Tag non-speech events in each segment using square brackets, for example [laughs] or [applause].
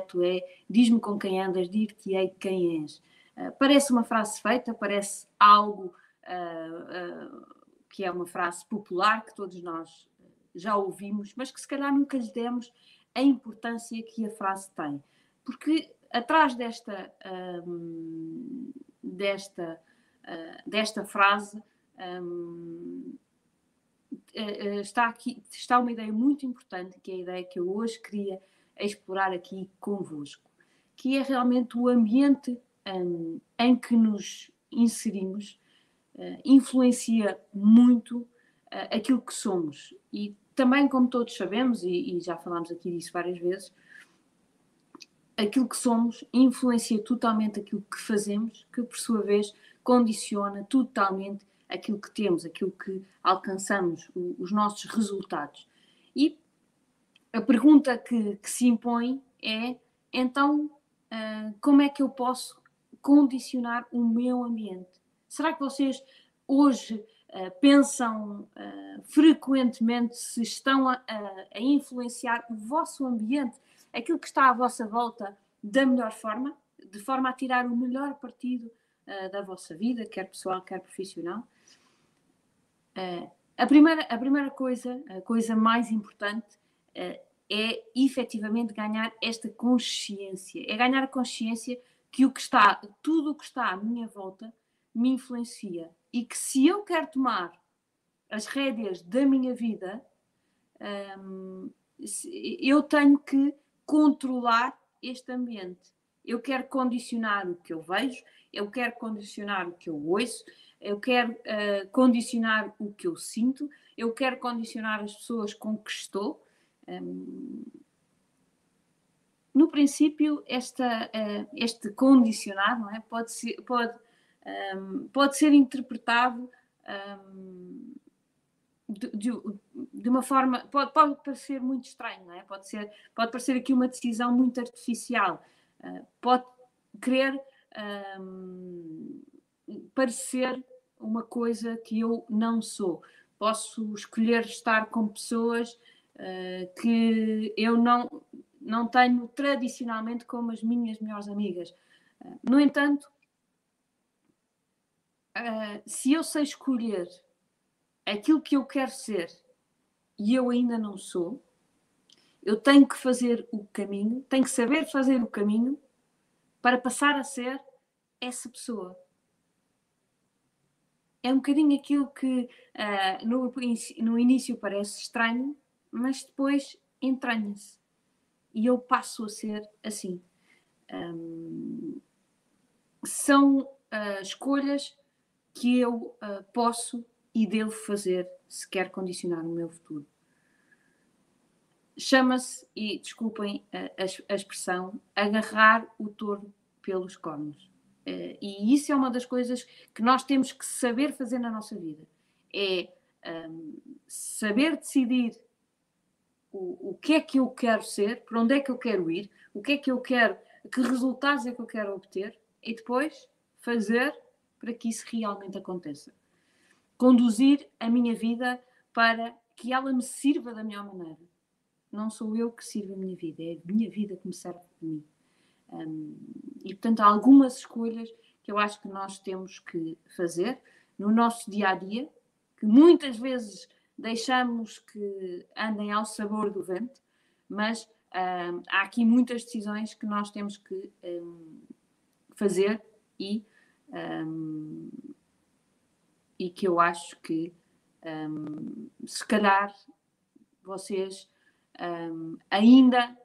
direto é diz-me com quem andas, dir-te-ei quem és. Uh, parece uma frase feita, parece algo uh, que é uma frase popular que todos nós já ouvimos, mas que se calhar nunca lhe demos a importância que a frase tem. Porque atrás desta, um, desta, uh, desta frase um, uh, está, aqui, está uma ideia muito importante, que é a ideia que eu hoje queria explorar aqui convosco, que é realmente o ambiente um, em que nos inserimos uh, influencia muito aquilo que somos. E também, como todos sabemos, e, e já falámos aqui disso várias vezes, aquilo que somos influencia totalmente aquilo que fazemos, que por sua vez condiciona totalmente aquilo que temos, aquilo que alcançamos, o, os nossos resultados. E a pergunta que, que se impõe é: então, uh, como é que eu posso condicionar o meu ambiente? Será que vocês hoje uh, pensam uh, frequentemente se estão a, a influenciar o vosso ambiente? aquilo que está à vossa volta da melhor forma, de forma a tirar o melhor partido da vossa vida, quer pessoal, quer profissional. A, primeira, a primeira coisa, a coisa mais importante, é efetivamente ganhar esta consciência. É ganhar a consciência que o que está, tudo o que está à minha volta me influencia e que se eu quero tomar as rédeas da minha vida, um, eu tenho que controlar este ambiente. Eu quero condicionar o que eu vejo, eu quero condicionar o que eu ouço, eu quero uh, condicionar o que eu sinto, eu quero condicionar as pessoas com que estou. No princípio, esta, uh, este condicionar não é? pode, ser, pode, um, pode ser interpretado um, de, de, de, uma forma pode, pode parecer muito estranho, é? Pode ser pode parecer aqui uma decisão muito artificial, uh, pode querer parecer uma coisa que eu não sou. Posso escolher estar com pessoas que eu não não tenho tradicionalmente como as minhas melhores amigas. Uh, no entanto, se eu sei escolher aquilo que eu quero ser e eu ainda não sou, eu tenho que fazer o caminho, tenho que saber fazer o caminho para passar a ser essa pessoa. É um bocadinho aquilo que uh, no, no início parece estranho, mas depois entranha-se. E eu passo a ser assim. Um, são uh, escolhas que eu uh, posso e devo fazer se quer condicionar o meu futuro. Chama-se, e desculpem a, a, expressão, agarrar o touro pelos cornos. Uh, e isso é uma das coisas que nós temos que saber fazer na nossa vida. É um, saber decidir o, o que é que eu quero ser, para onde é que eu quero ir, o que é que eu quero, que resultados é que eu quero obter, e depois fazer para que isso realmente aconteça conduzir a minha vida para que ela me sirva da melhor maneira. Não sou eu que sirvo a minha vida, é a minha vida que me serve de mim. Um, e portanto, há algumas escolhas que eu acho que nós temos que fazer no nosso dia a dia, que muitas vezes deixamos que andem ao sabor do vento, mas um, há aqui muitas decisões que nós temos que um, fazer e e que eu acho que se calhar vocês ainda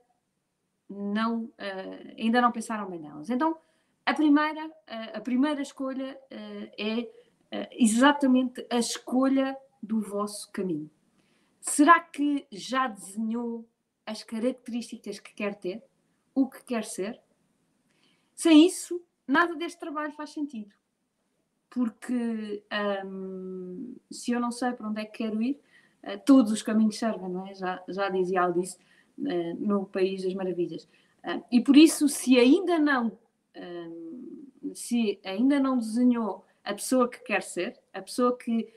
não uh, ainda não pensaram bem nelas. Então a primeira uh, a primeira escolha uh, é exatamente a escolha do vosso caminho. Será que já desenhou as características que quer ter, o que quer ser? Sem isso, nada deste trabalho faz sentido porque um, se eu não sei para onde é que quero ir, uh, todos os caminhos servem, não é? Já, já dizia Alice uh, no País das Maravilhas. Uh, e por isso, se ainda não hum, se ainda não desenhou a pessoa que quer ser, a pessoa que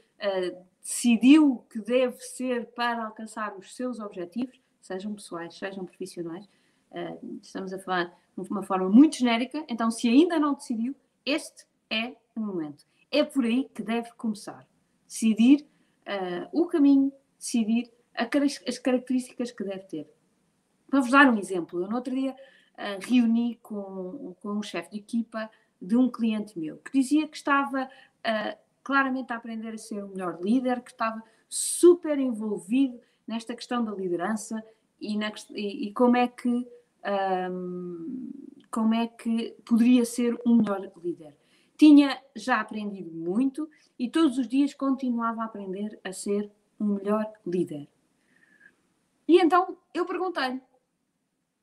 decidiu que deve ser para alcançar os seus objetivos, sejam pessoais, sejam profissionais, Uh, estamos a falar de uma forma muito genérica, então se ainda não decidiu, este é o momento. É por aí que deve começar. Decidir uh, o caminho, decidir as características que deve ter. Para vos dar um exemplo, eu no outro dia uh, reuni com, com um chefe de equipa de um cliente meu que dizia que estava uh, claramente a aprender a ser o melhor líder, que estava super envolvido nesta questão da liderança e, na, e, e como é que um, como é que poderia ser um melhor líder. Tinha já aprendido muito e todos os dias continuava a aprender a ser um melhor líder. E então eu perguntei-lhe: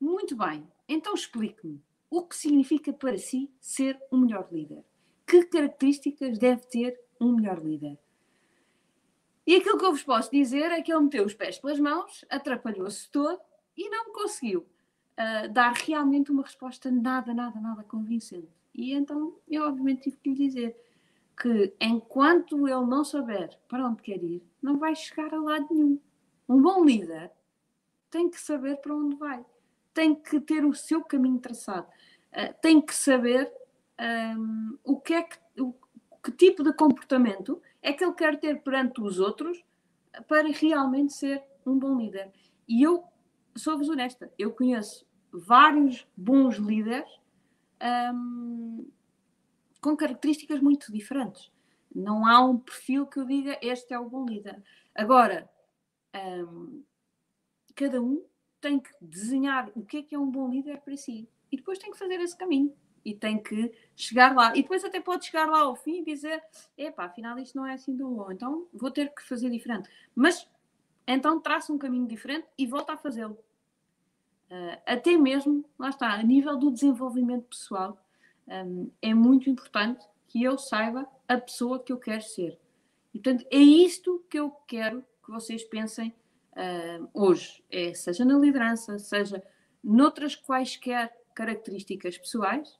muito bem, então explique-me o que significa para si ser um melhor líder. Que características deve ter um melhor líder? E aquilo que eu vos posso dizer é que ele meteu os pés pelas mãos, atrapalhou-se todo e não conseguiu uh, dar realmente uma resposta nada, nada, nada convincente. E então eu, obviamente, tive que lhe dizer que enquanto ele não souber para onde quer ir, não vai chegar a lado nenhum. Um bom líder tem que saber para onde vai, tem que ter o seu caminho traçado, uh, tem que saber um, o que é que, que tipo de comportamento é que ele quer ter perante os outros para realmente ser um bom líder. E eu sou-vos honesta, eu conheço vários bons líderes um, com características muito diferentes. Não há um perfil que eu diga este é o bom líder. Agora, um, cada um tem que desenhar o que é que é um bom líder para si e depois tem que fazer esse caminho e tem que chegar lá. E depois até pode chegar lá ao fim e dizer: epá, afinal isto não é assim tão bom, então vou ter que fazer diferente. Mas então traça um caminho diferente e volta a fazê-lo. Uh, até mesmo, lá está, a nível do desenvolvimento pessoal, um, é muito importante que eu saiba a pessoa que eu quero ser. E, portanto, é isto que eu quero que vocês pensem uh, hoje, é, seja na liderança, seja noutras quaisquer características pessoais,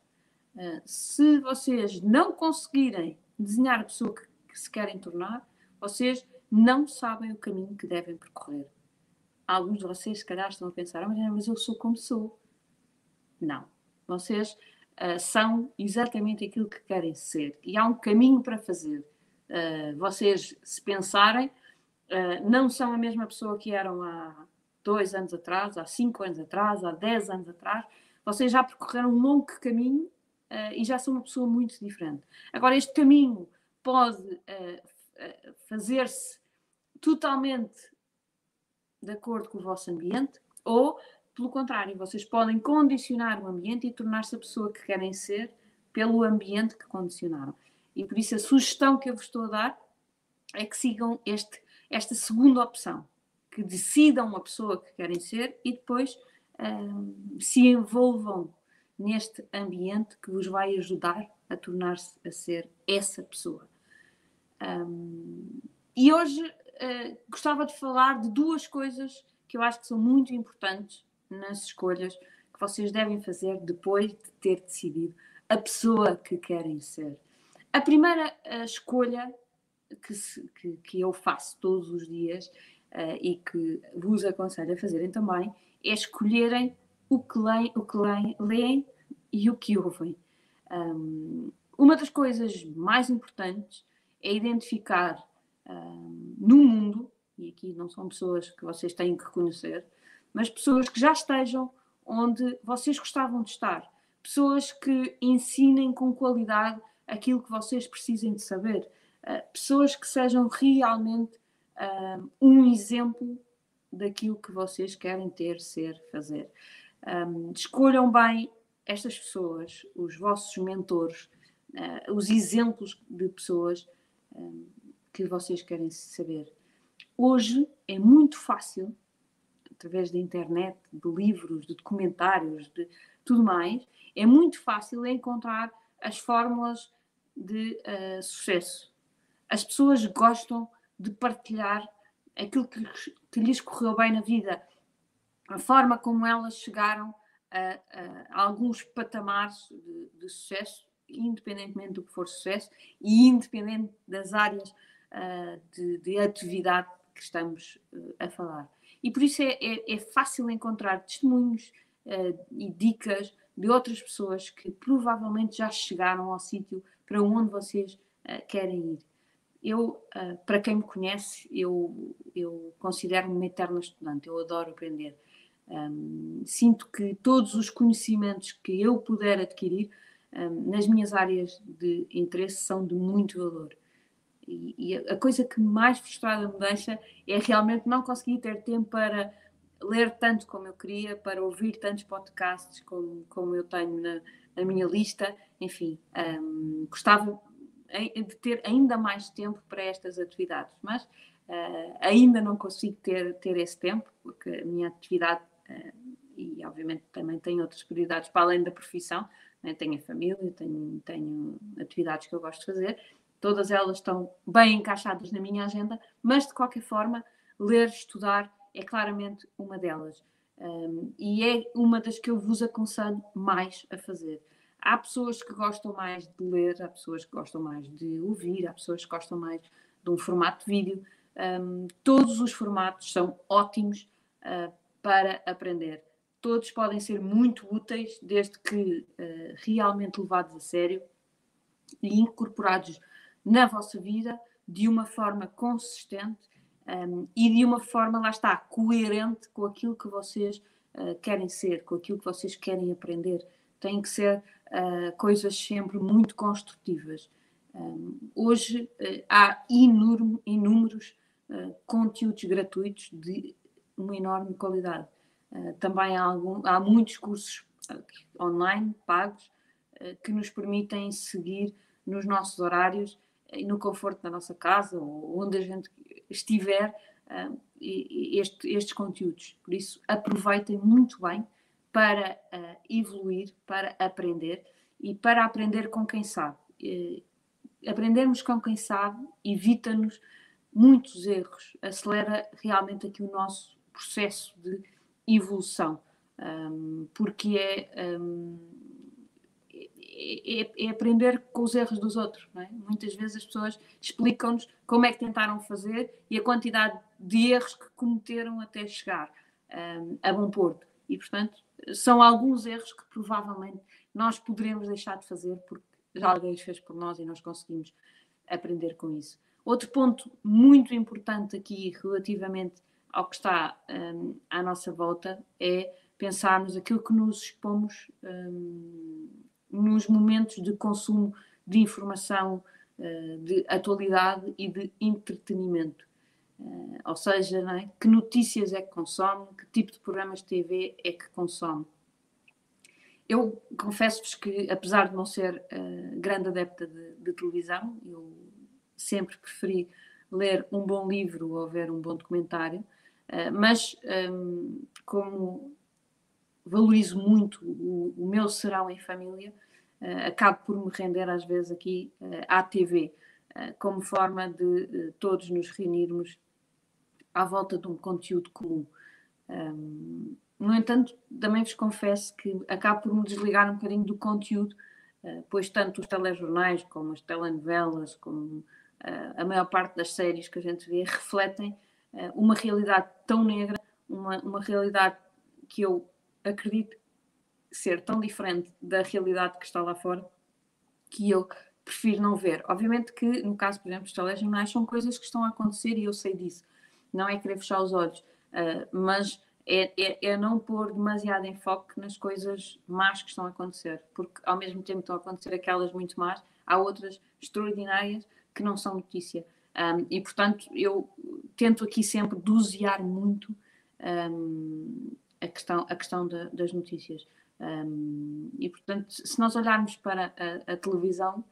se vocês não conseguirem desenhar a pessoa que, que se querem tornar, vocês não sabem o caminho que devem percorrer. Alguns de vocês, se calhar, estão a pensar, ah, mas eu sou como sou. Não. Vocês uh, são exatamente aquilo que querem ser. E há um caminho para fazer. Uh, vocês, se pensarem, uh, não são a mesma pessoa que eram há dois anos atrás, há cinco anos atrás, há dez anos atrás. Vocês já percorreram um longo caminho uh, e já são uma pessoa muito diferente. Agora, este caminho pode uh, fazer-se totalmente de acordo com o vosso ambiente ou, pelo contrário, vocês podem condicionar o ambiente e tornar-se a pessoa que querem ser pelo ambiente que condicionaram. E por isso a sugestão que eu vos estou a dar é que sigam este esta segunda opção, que decidam a pessoa que querem ser e depois um, se envolvam neste ambiente que vos vai ajudar a tornar-se a ser essa pessoa. Um, e hoje uh, gostava de falar de duas coisas que eu acho que são muito importantes nas escolhas que vocês devem fazer depois de ter decidido a pessoa que querem ser. A primeira a escolha que, se, que, que, eu faço todos os dias uh, e que vos aconselho a fazerem também é escolherem o que leem, o que leem, leem e o que ouvem. Um, uma das coisas mais importantes é identificar um, no mundo, e aqui não são pessoas que vocês têm que reconhecer, mas pessoas que já estejam onde vocês gostavam de estar, pessoas que ensinem com qualidade aquilo que vocês precisem de saber, uh, pessoas que sejam realmente uh, um exemplo daquilo que vocês querem ter, ser, fazer. Um, escolham bem estas pessoas, os vossos mentores, uh, os exemplos de pessoas um, que vocês querem saber. Hoje é muito fácil, através da internet, de livros, de documentários, de tudo mais, é muito fácil encontrar as fórmulas de uh, sucesso. As pessoas gostam de partilhar aquilo que, que lhes correu bem na vida, a forma como elas chegaram a, a, alguns patamares de, de, sucesso, independentemente do que for sucesso e independente das áreas uh, de, de, atividade que estamos uh, a falar. E por isso é, é, é, fácil encontrar testemunhos e dicas de outras pessoas que provavelmente já chegaram ao sítio para onde vocês querem ir. Eu, para quem me conhece, eu, eu considero-me uma eterna estudante, eu adoro aprender. Um, sinto que todos os conhecimentos que eu puder adquirir um, nas minhas áreas de interesse são de muito valor. E, e, a coisa que mais frustrada me deixa é realmente não conseguir ter tempo para ler tanto como eu queria, para ouvir tantos podcasts como, como eu tenho na, na minha lista. Enfim, um, gostava de ter ainda mais tempo para estas atividades, mas uh, ainda não consigo ter, ter esse tempo, porque a minha atividade e obviamente também tenho outras prioridades para além da profissão, né? tenho a família, tenho, tenho atividades que eu gosto de fazer, todas elas estão bem encaixadas na minha agenda, mas de qualquer forma, ler, estudar é claramente uma delas. Um, e é uma das que eu vos aconselho mais a fazer. Há pessoas que gostam mais de ler, há pessoas que gostam mais de ouvir, há pessoas que gostam mais de um formato de vídeo. Um, todos os formatos são ótimos uh, para aprender. Todos podem ser muito úteis, desde que uh, realmente levados a sério e incorporados na vossa vida de uma forma consistente um, e de uma forma, lá está, coerente com aquilo que vocês uh, querem ser, com aquilo que vocês querem aprender. Têm que ser uh, coisas sempre muito construtivas. Um, hoje uh, há enorme, inúmeros conteúdos gratuitos de uma enorme qualidade. Uh, também há, algum, há, muitos cursos uh, online, pagos, uh, que nos permitem seguir nos nossos horários e no conforto da nossa casa ou onde a gente estiver este, estes conteúdos. Por isso, aproveitem muito bem para evoluir, para aprender e para aprender com quem sabe. aprendermos com quem sabe evita-nos muitos erros, acelera realmente aqui o nosso processo de evolução, um, porque é, um, é, é, é, aprender com os erros dos outros. É? Muitas vezes as pessoas explicam-nos como é que tentaram fazer e a quantidade de erros que cometeram até chegar um, a bom porto. E, portanto, são alguns erros que provavelmente nós poderemos deixar de fazer porque já alguém os fez por nós e nós conseguimos aprender com isso. Outro ponto muito importante aqui relativamente ao que está um, à nossa volta é pensarmos aquilo que nos expomos um, nos momentos de consumo de informação, uh, de atualidade e de entretenimento. Uh, ou seja, é? que notícias é que consome, que tipo de programas de TV é que consome. Eu confesso-vos que, apesar de não ser uh, grande adepta de, de televisão, eu sempre preferi ler um bom livro ou ver um bom documentário, mas um, como valorizo muito o, o, meu serão em família, uh, acabo por me render às vezes aqui uh, à TV, como forma de todos nos reunirmos à volta de um conteúdo comum. Um, no entanto, também vos confesso que acabo por me desligar um bocadinho do conteúdo, pois tanto os telejornais como as telenovelas, como a maior parte das séries que a gente vê refletem eh, uma realidade tão negra, uma, uma realidade que eu acredito ser tão diferente da realidade que está lá fora, que eu prefiro não ver. Obviamente que, no caso, por exemplo, dos telejornais, são coisas que estão a acontecer e eu sei disso. Não é querer fechar os olhos, uh, mas é, é, é, não pôr demasiado enfoque nas coisas más que estão a acontecer, porque ao mesmo tempo estão a acontecer aquelas muito más, há outras extraordinárias que não são notícia. Um, e, portanto, eu tento aqui sempre dosear muito um, a questão, a questão de, das notícias. Um, e, portanto, se nós olharmos para a, a televisão,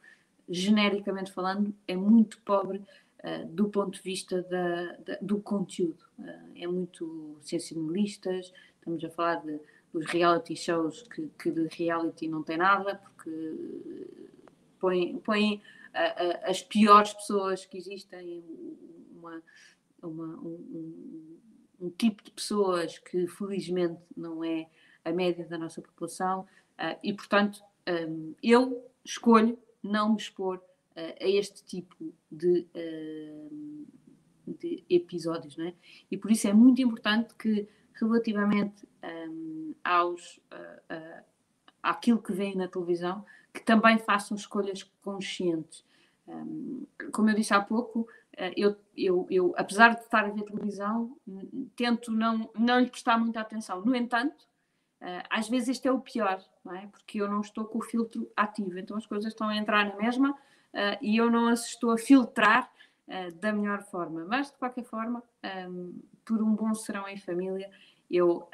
genericamente falando, é muito pobre uh, do ponto de vista da, da, do conteúdo. Uh, é muito sensacionalistas, estamos a falar de, dos reality shows que, que, de reality não tem nada, porque põem, põem as piores pessoas que existem, uma, uma, um, um, tipo de pessoas que felizmente não é a média da nossa população, uh, e portanto um, eu escolho não me expor uh, a este tipo de, uh, de episódios, não é? E por isso é muito importante que relativamente um, aos, uh, àquilo que vem na televisão, que também façam escolhas conscientes. Como eu disse há pouco, uh, eu, eu, eu, apesar de estar a ver televisão, tento não, não lhe prestar muita atenção. No entanto, às vezes este é o pior, não é? porque eu não estou com o filtro ativo, então as coisas estão a entrar na mesma e eu não as estou a filtrar da melhor forma. Mas, de qualquer forma, por um bom serão em família, eu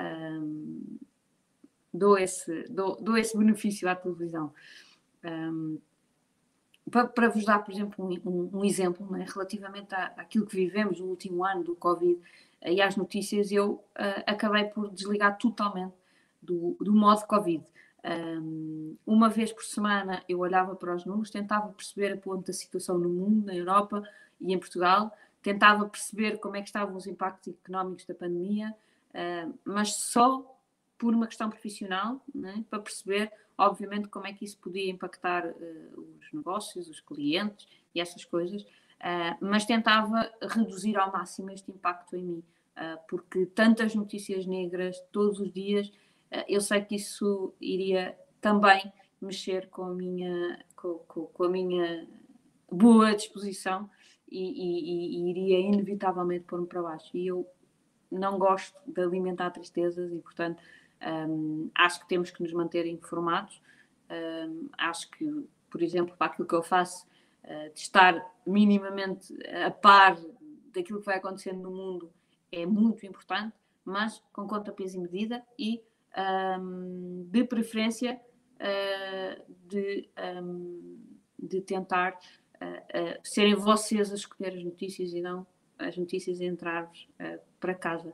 dou, esse, dou, dou esse benefício à televisão. Um, para, para, vos dar, por exemplo, um, um, um exemplo, né, relativamente à, àquilo que vivemos no último ano do Covid uh, e às notícias, eu uh, acabei por desligar totalmente do, do modo Covid. Um, uma vez por semana eu olhava para os números, tentava perceber a ponto da situação no mundo, na Europa e em Portugal, tentava perceber como é que estavam os impactos económicos da pandemia, uh, mas só por uma questão profissional, né, para perceber, obviamente, como é que isso podia impactar uh, os negócios, os clientes e essas coisas, uh, mas tentava reduzir ao máximo este impacto em mim, porque tantas notícias negras todos os dias, eu sei que isso iria também mexer com a minha, com, com, com a minha boa disposição e, e, e iria inevitavelmente pôr-me para baixo. E eu não gosto de alimentar tristezas e, portanto, um, acho que temos que nos manter informados. Um, acho que, por exemplo, para aquilo que eu faço, uh, de estar minimamente a par daquilo que vai acontecendo no mundo é muito importante, mas com conta, peso e medida e, um, de preferência, uh, de, de tentar uh, serem vocês a escolher as notícias e não as notícias entrar-vos para casa.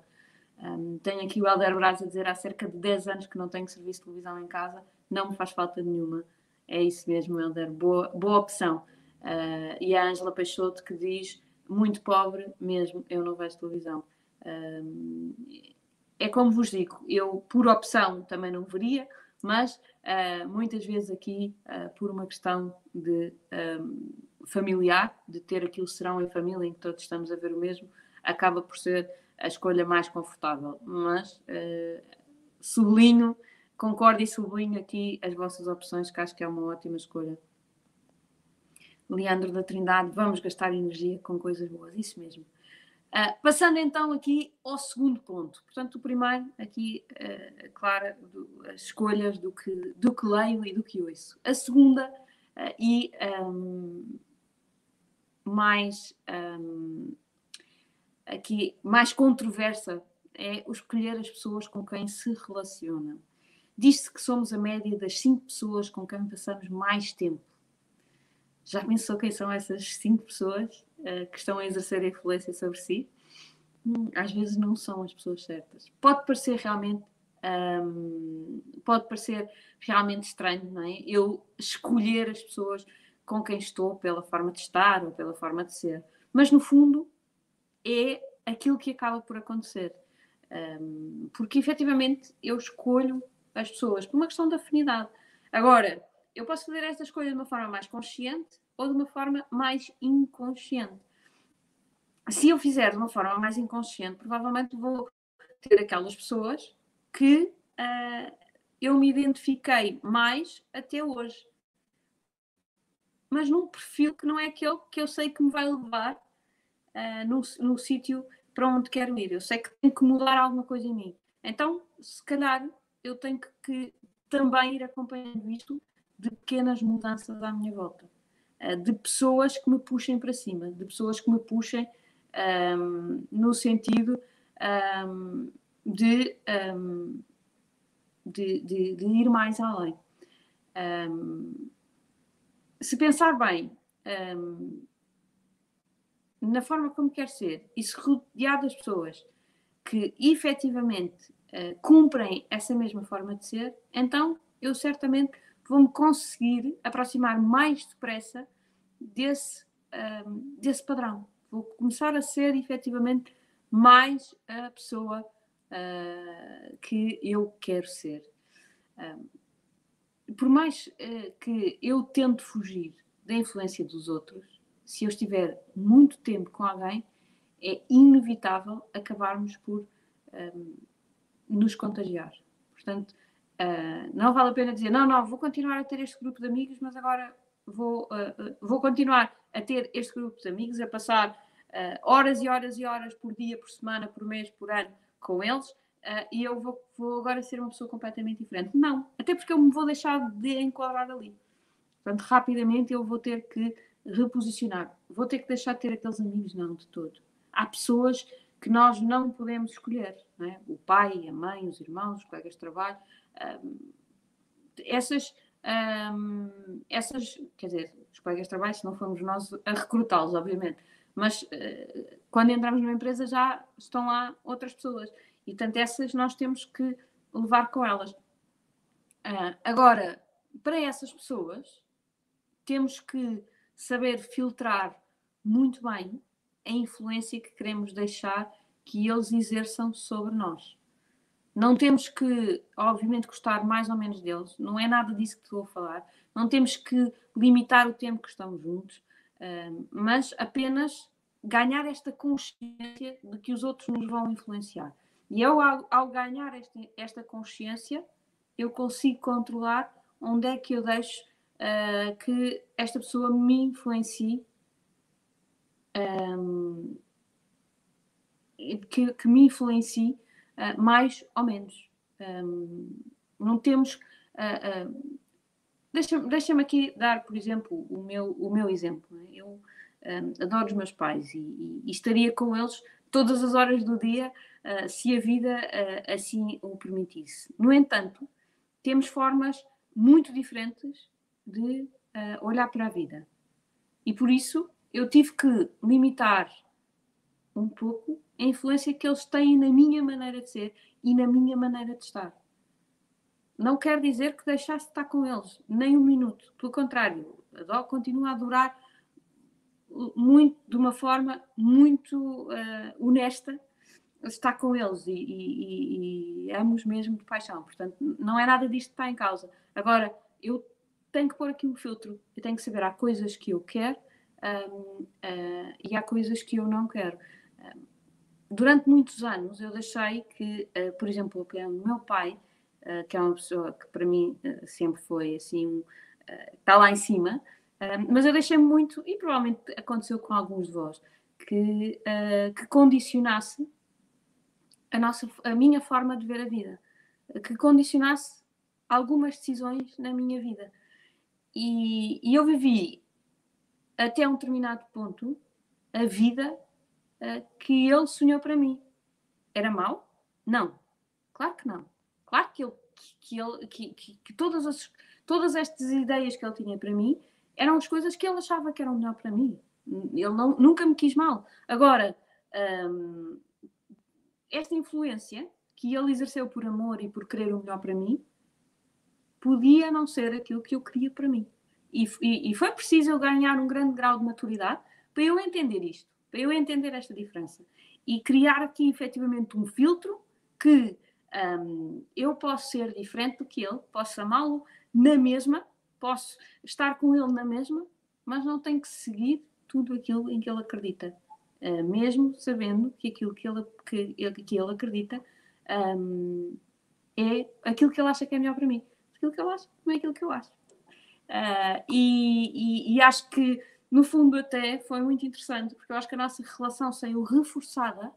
Um, tenho aqui o Helder Braz a dizer há cerca de 10 anos que não tenho serviço de televisão em casa, não me faz falta nenhuma. É isso mesmo, Helder, boa, boa opção. Uh, e a Ângela Peixoto que diz, muito pobre mesmo, eu não vejo televisão. É como vos digo, eu por opção também não veria, mas uh, muitas vezes aqui, uh, por uma questão de um, familiar, de ter aquilo serão em família em que todos estamos a ver o mesmo, acaba por ser a escolha mais confortável. Mas uh, sublinho, concordo e sublinho aqui as vossas opções, que acho que é uma ótima escolha. Leandro da Trindade, vamos gastar energia com coisas boas, isso mesmo. Uh, passando então aqui ao segundo ponto. Portanto, o primeiro, aqui, uh, do, as escolhas do que, do que leio e do que ouço. A segunda, uh, e um, mais um, aqui mais controversa é o escolher as pessoas com quem se relaciona. Diz-se que somos a média das cinco pessoas com quem passamos mais tempo. Já pensou quem são essas cinco pessoas uh, que estão a exercer influência sobre si? Hum, às vezes não são as pessoas certas. Pode parecer realmente um, pode parecer realmente estranho, não é? Eu escolher as pessoas com quem estou pela forma de estar ou pela forma de ser. Mas no fundo é aquilo que acaba por acontecer. Um, porque efetivamente eu escolho as pessoas por uma questão de afinidade. Agora, eu posso fazer esta escolha de uma forma mais consciente ou de uma forma mais inconsciente. Se eu fizer de uma forma mais inconsciente, provavelmente vou ter aquelas pessoas que uh, eu me identifiquei mais até hoje mas num perfil que não é aquele que eu sei que me vai levar no, no sítio para onde quero ir. Eu sei que tenho que mudar alguma coisa em mim. Então, se calhar, eu tenho que, que também ir acompanhando isto de pequenas mudanças à minha volta. Uh, de pessoas que me puxem para cima, de pessoas que me puxem um, no sentido um, de, um, de, de, de, ir mais além. Se pensar bem na forma como quer ser e se rodear das pessoas que efetivamente uh, cumprem essa mesma forma de ser, então eu certamente vou-me conseguir aproximar mais depressa desse, um, desse padrão. Vou começar a ser efetivamente mais a pessoa uh, que eu quero ser. Um, por mais uh, que eu tente fugir da influência dos outros, se eu estiver muito tempo com alguém, é inevitável acabarmos por um, nos contagiar. Portanto, uh, não vale a pena dizer, não, não, vou continuar a ter este grupo de amigos, mas agora vou, uh, vou continuar a ter este grupo de amigos, a passar horas e horas e horas por dia, por semana, por mês, por ano com eles, e eu vou, vou agora ser uma pessoa completamente diferente. Não, até porque eu me vou deixar de enquadrar ali. Portanto, rapidamente eu vou ter que reposicionar. Vou ter que deixar de ter aqueles amigos, não, de todo. Há pessoas que nós não podemos escolher, não é? O pai, a mãe, os irmãos, os colegas de trabalho. Um, essas, um, essas, quer dizer, os colegas de trabalho, se não formos nós a recrutá-los, obviamente, mas uh, quando entramos numa empresa já estão lá outras pessoas e, portanto, essas nós temos que levar com elas. Uh, agora, para essas pessoas, temos que saber filtrar muito bem a influência que queremos deixar que eles exerçam sobre nós. Não temos que, obviamente, gostar mais ou menos deles, não é nada disso que estou a falar. Não temos que limitar o tempo que estamos juntos, mas apenas ganhar esta consciência de que os outros nos vão influenciar. E eu, ao, ganhar este, esta consciência, eu consigo controlar onde é que eu deixo uh, que esta pessoa me influencie, um, que, que, me influencie uh, mais ou menos. Um, não temos. Uh, uh, Deixa-me deixa aqui dar, por exemplo, o meu, o meu exemplo. É? Eu um, adoro os meus pais e, e, e, estaria com eles todas as horas do dia uh, se a vida assim o permitisse. No entanto, temos formas muito diferentes de uh, olhar para a vida. E por isso eu tive que limitar um pouco a influência que eles têm na minha maneira de ser e na minha maneira de estar. Não quer dizer que deixasse de estar com eles, nem um minuto. Pelo contrário, a continuo a adorar muito, de uma forma muito uh, honesta estar com eles e, e, e, amo-os mesmo de paixão. Portanto, não é nada disto que está em causa. Agora, eu tenho que pôr aqui um filtro. Eu tenho que saber, há coisas que eu quero um, uh, e há coisas que eu não quero. Um, durante muitos anos eu deixei que, uh, por exemplo, o meu pai, uh, que é uma pessoa que para mim sempre foi assim, está lá em cima, mas eu deixei muito, e provavelmente aconteceu com alguns de vós, que, que condicionasse a, nossa, a minha forma de ver a vida, que condicionasse algumas decisões na minha vida. E, e eu vivi até um determinado ponto a vida uh, que ele sonhou para mim. Era mau? Não. Claro que não. Claro que, ele, que, ele, que, que, que todas, as, todas estas ideias que ele tinha para mim eram as coisas que ele achava que eram melhor para mim. Ele não, nunca me quis mal. Agora, um, esta influência que ele exerceu por amor e por querer o melhor para mim podia não ser aquilo que eu queria para mim. E, e, e, foi preciso eu ganhar um grande grau de maturidade para eu entender isto, para eu entender esta diferença. E criar aqui efetivamente um filtro que um, eu posso ser diferente do que ele, posso amá-lo na mesma, posso estar com ele na mesma, mas não tenho que seguir tudo aquilo em que ele acredita. Uh, mesmo sabendo que aquilo que ele, que, que ele acredita um, é aquilo que ele acha que é melhor para mim aquilo que eu acho, não é aquilo que eu acho. Uh, e, e, e, acho que, no fundo, até foi muito interessante, porque eu acho que a nossa relação saiu reforçada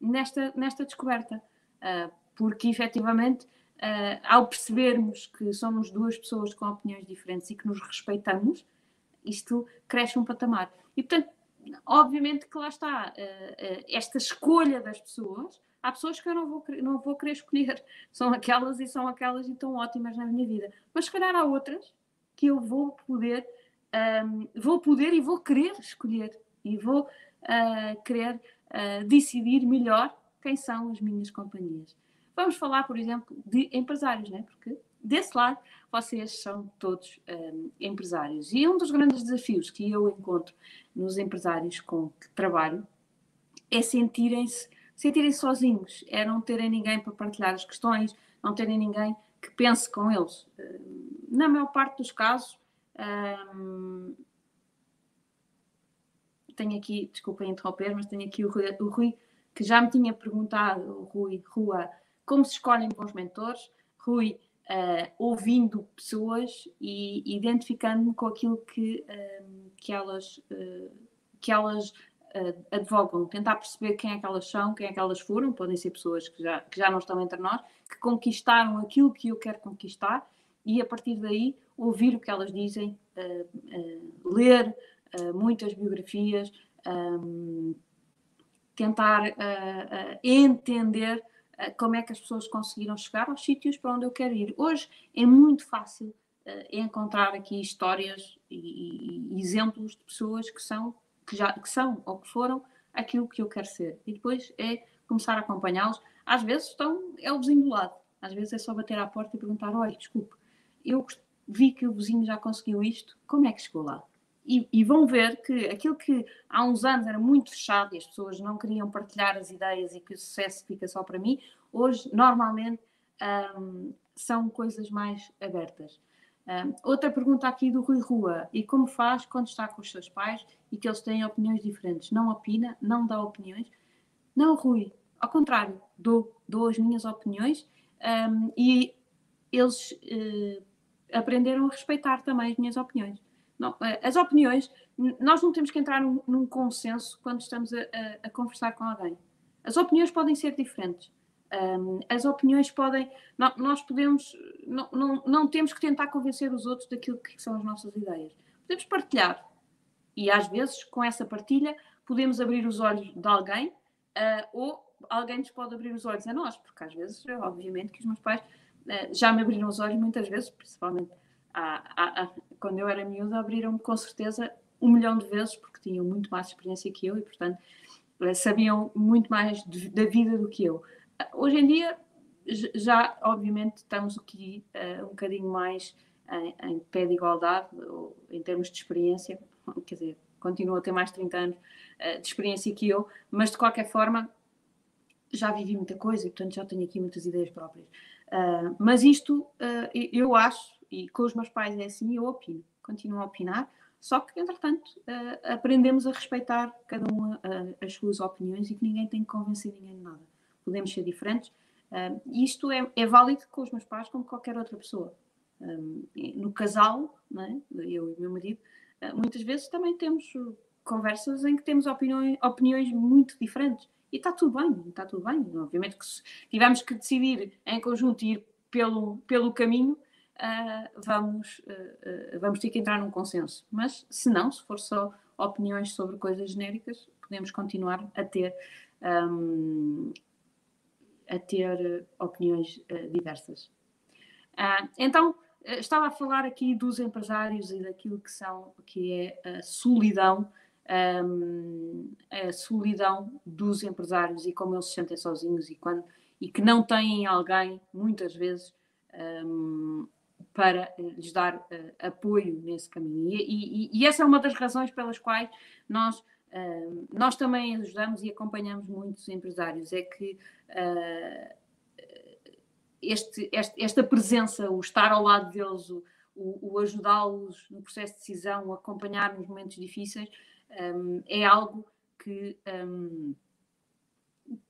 nesta, nesta descoberta, uh, porque efetivamente, uh, ao percebermos que somos duas pessoas com opiniões diferentes e que nos respeitamos, isto cresce um patamar. E, portanto, obviamente que lá está, esta escolha das pessoas há pessoas que eu não vou, não vou querer escolher. [laughs] São aquelas e são aquelas e estão ótimas na minha vida. Mas se calhar há outras que eu vou poder, um, vou poder e vou querer escolher. E vou uh, querer uh, decidir melhor quem são as minhas companhias. Vamos falar, por exemplo, de empresários, né? porque desse lado vocês são todos um, empresários. E um dos grandes desafios que eu encontro nos empresários com que trabalho é sentirem-se sentirem sozinhos, é não terem ninguém para partilhar as questões, não terem ninguém que pense com eles. Eh, na maior parte dos casos, um, tenho aqui, desculpem interromper, mas tenho aqui o Rui, o Rui, que já me tinha perguntado, o Rui Rua, como se escolhem bons mentores? Rui, uh, ouvindo pessoas e identificando-me com aquilo que, uh, que elas, uh, que elas advogam, tentar perceber quem é que elas são, quem é que elas foram, podem ser pessoas que já, que já não estão entre nós, que conquistaram aquilo que eu quero conquistar e a partir daí ouvir o que elas dizem, ler muitas biografias, um, tentar entender como é que as pessoas conseguiram chegar aos sítios para onde eu quero ir. Hoje é muito fácil uh, encontrar aqui histórias e, e, exemplos de pessoas que são, que já que são ou que foram aquilo que eu quero ser. E depois é começar a acompanhá-los. Às vezes estão, é o vizinho do lado. Às vezes é só bater à porta e perguntar: olha, desculpe, eu vi que o vizinho já conseguiu isto, como é que chegou lá? E, e, vão ver que aquilo que há uns anos era muito fechado e as pessoas não queriam partilhar as ideias e que o sucesso fica só para mim, hoje normalmente um, são coisas mais abertas. Outra pergunta aqui do Rui Rua: e como faz quando está com os seus pais e que eles têm opiniões diferentes? Não opina, não dá opiniões? Não, Rui, ao contrário, dou, dou as minhas opiniões um, e eles uh, aprenderam a respeitar também as minhas opiniões. Não, eh, as opiniões, nós não temos que entrar num, num consenso quando estamos a, a, a, conversar com alguém. As opiniões podem ser diferentes. Um, as opiniões podem. nós podemos. Não, não, não temos que tentar convencer os outros daquilo que são as nossas ideias. Podemos partilhar. E às vezes, com essa partilha, podemos abrir os olhos de alguém uh, ou alguém nos pode abrir os olhos a nós, porque às vezes, obviamente, que os meus pais uh, já me abriram os olhos muitas vezes, principalmente quando eu era miúda, abriram-me com certeza um milhão de vezes, porque tinham muito mais experiência que eu e, portanto, eh, sabiam muito mais de, da vida do que eu. Hoje em dia, já, obviamente, estamos aqui uh, um bocadinho mais em, em, pé de igualdade, em termos de experiência, quer dizer, continuo a ter mais de 30 anos uh, de experiência que eu, mas de qualquer forma, já vivi muita coisa e, portanto, já tenho aqui muitas ideias próprias. Uh, mas isto, eu acho, e com os meus pais é assim, eu opino, continuo a opinar, só que, entretanto, aprendemos a respeitar cada uma as suas opiniões e que ninguém tem que convencer ninguém de nada. Podemos ser diferentes. Uh, isto é, é, válido com os meus pais como qualquer outra pessoa. Um, no casal, é? eu e meu marido, muitas vezes também temos conversas em que temos opiniões, opiniões muito diferentes. E está tudo bem, está tudo bem. Obviamente que se tivermos que decidir em conjunto ir pelo, pelo caminho, uh, vamos, uh, vamos ter que entrar num consenso. Mas, se não, se for só opiniões sobre coisas genéricas, podemos continuar a ter, um, a ter opiniões diversas. então, estava a falar aqui dos empresários e daquilo que são, que é a solidão, a solidão dos empresários e como eles se sentem sozinhos e quando e que não têm alguém muitas vezes para eh, lhes dar apoio nesse caminho. E, e, e, essa é uma das razões pelas quais nós, nós também ajudamos e acompanhamos muitos empresários, é que uh, este, este, esta presença, o estar ao lado deles, o, o, ajudá-los no processo de decisão, o acompanhar nos momentos difíceis, um, é algo que, um,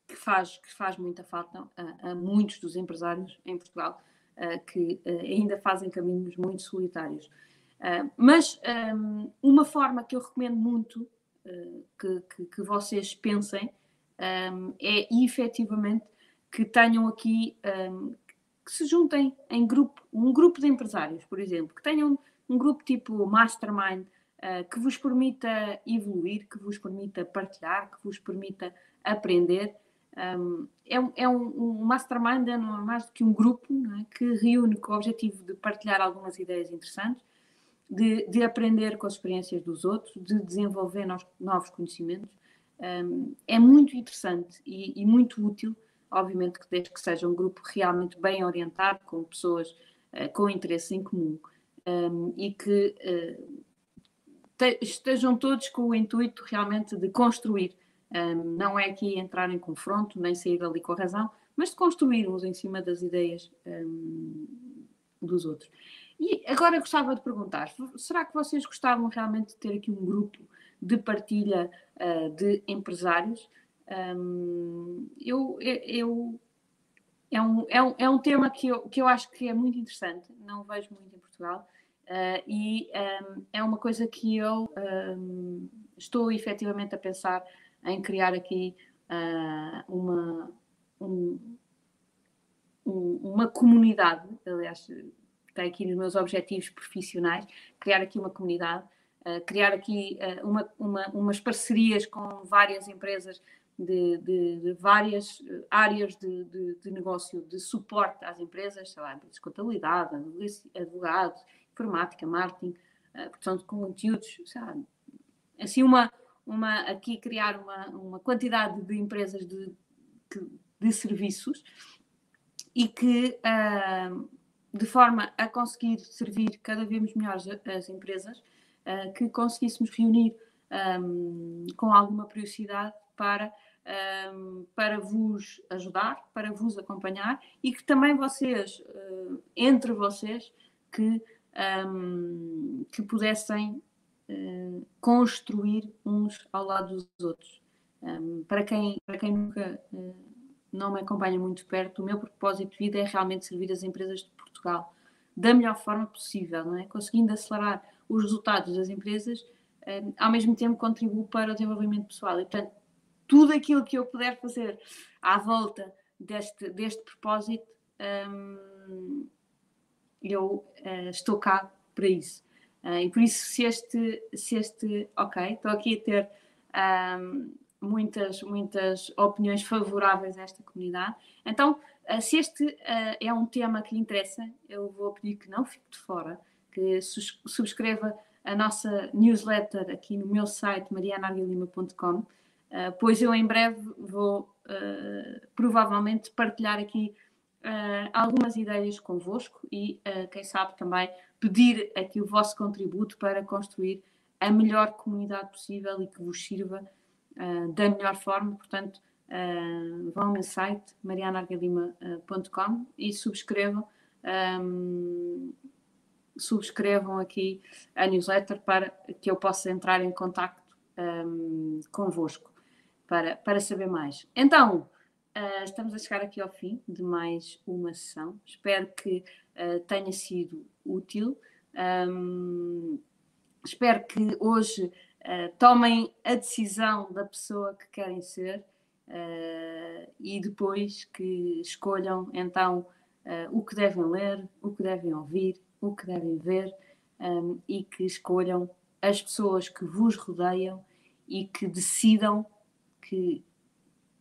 que, faz, que faz muita falta a, a muitos dos empresários em Portugal uh, que uh, ainda fazem caminhos muito solitários. Mas um, uma forma que eu recomendo muito que, que, que, vocês pensem um, é efetivamente que tenham aqui, um, que se juntem em grupo, um grupo de empresários, por exemplo, que tenham um grupo tipo Mastermind, que vos permita evoluir, que vos permita partilhar, que vos permita aprender um, é, é um, um, mastermind, não é mais do que um grupo é? que reúne com o objetivo de partilhar algumas ideias interessantes, de, de aprender com as experiências dos outros, de desenvolver novos, novos conhecimentos. Um, é muito interessante e, e, muito útil, obviamente que desde que seja um grupo realmente bem orientado, com pessoas uh, com interesse em comum e que uh, te, estejam todos com o intuito realmente de construir um, não é aqui entrar em confronto, nem sair dali com a razão, mas de construirmos em cima das ideias um, dos outros. E agora gostava de perguntar: será que vocês gostavam realmente de ter aqui um grupo de partilha uh, de empresários? Um, eu, eu, é, um, é, um, é um tema que eu, que eu acho que é muito interessante, não vejo muito em Portugal, uh, e um, é uma coisa que eu um, estou efetivamente a pensar em criar aqui uh, uma, um, uma comunidade, aliás, está aqui nos meus objetivos profissionais, criar aqui uma comunidade, uh, criar aqui uh, uma, uma, umas parcerias com várias empresas de, de, de várias áreas de, de, negócio, de suporte às empresas, sei lá, de contabilidade, advogados, informática, marketing, uh, produção de conteúdos, lá, assim uma, uma aqui criar uma, uma quantidade de empresas de, de serviços e que uh, de forma a conseguir servir cada vez melhor as empresas, uh, que conseguíssemos reunir um, com alguma periodicidade para, um, para vos ajudar, para vos acompanhar e que também vocês, uh, entre vocês, que, um, que pudessem uh, construir uns ao lado dos outros. para, quem, para quem nunca não me acompanha muito perto, o meu propósito de vida é realmente servir as empresas Portugal da melhor forma possível, não é? conseguindo acelerar os resultados das empresas, um, ao mesmo tempo contribuo para o desenvolvimento pessoal. E, portanto, tudo aquilo que eu puder fazer à volta deste, deste propósito, um, eu uh, estou cá para isso. Uh, e por isso, se este, se este, ok, estou aqui a ter um, muitas, muitas opiniões favoráveis a esta comunidade. Então, uh, se este uh, é um tema que lhe interessa, eu vou pedir que não fique de fora, que subscreva a nossa newsletter aqui no meu site marianarguilima.com, uh, pois eu em breve vou provavelmente partilhar aqui algumas ideias convosco e, quem sabe, também pedir aqui o vosso contributo para construir a melhor comunidade possível e que vos sirva uh, da melhor forma. Portanto, uh, vão ao meu site marianargadima.com e subscrevam. Um, subscrevam aqui a newsletter para que eu possa entrar em contato um, convosco para, para saber mais. Então, uh, estamos a chegar aqui ao fim de mais uma sessão. Espero que uh, tenha sido útil. Um, espero que hoje uh, tomem a decisão da pessoa que querem ser uh, e depois que escolham então uh, o que devem ler, o que devem ouvir, o que devem ver um, e que escolham as pessoas que vos rodeiam e que decidam que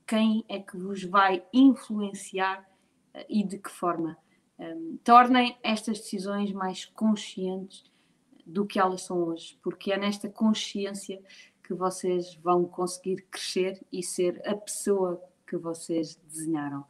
quem é que vos vai influenciar e de que forma. Um, tornem estas decisões mais conscientes do que elas são hoje, porque é nesta consciência que vocês vão conseguir crescer e ser a pessoa que vocês desenharam.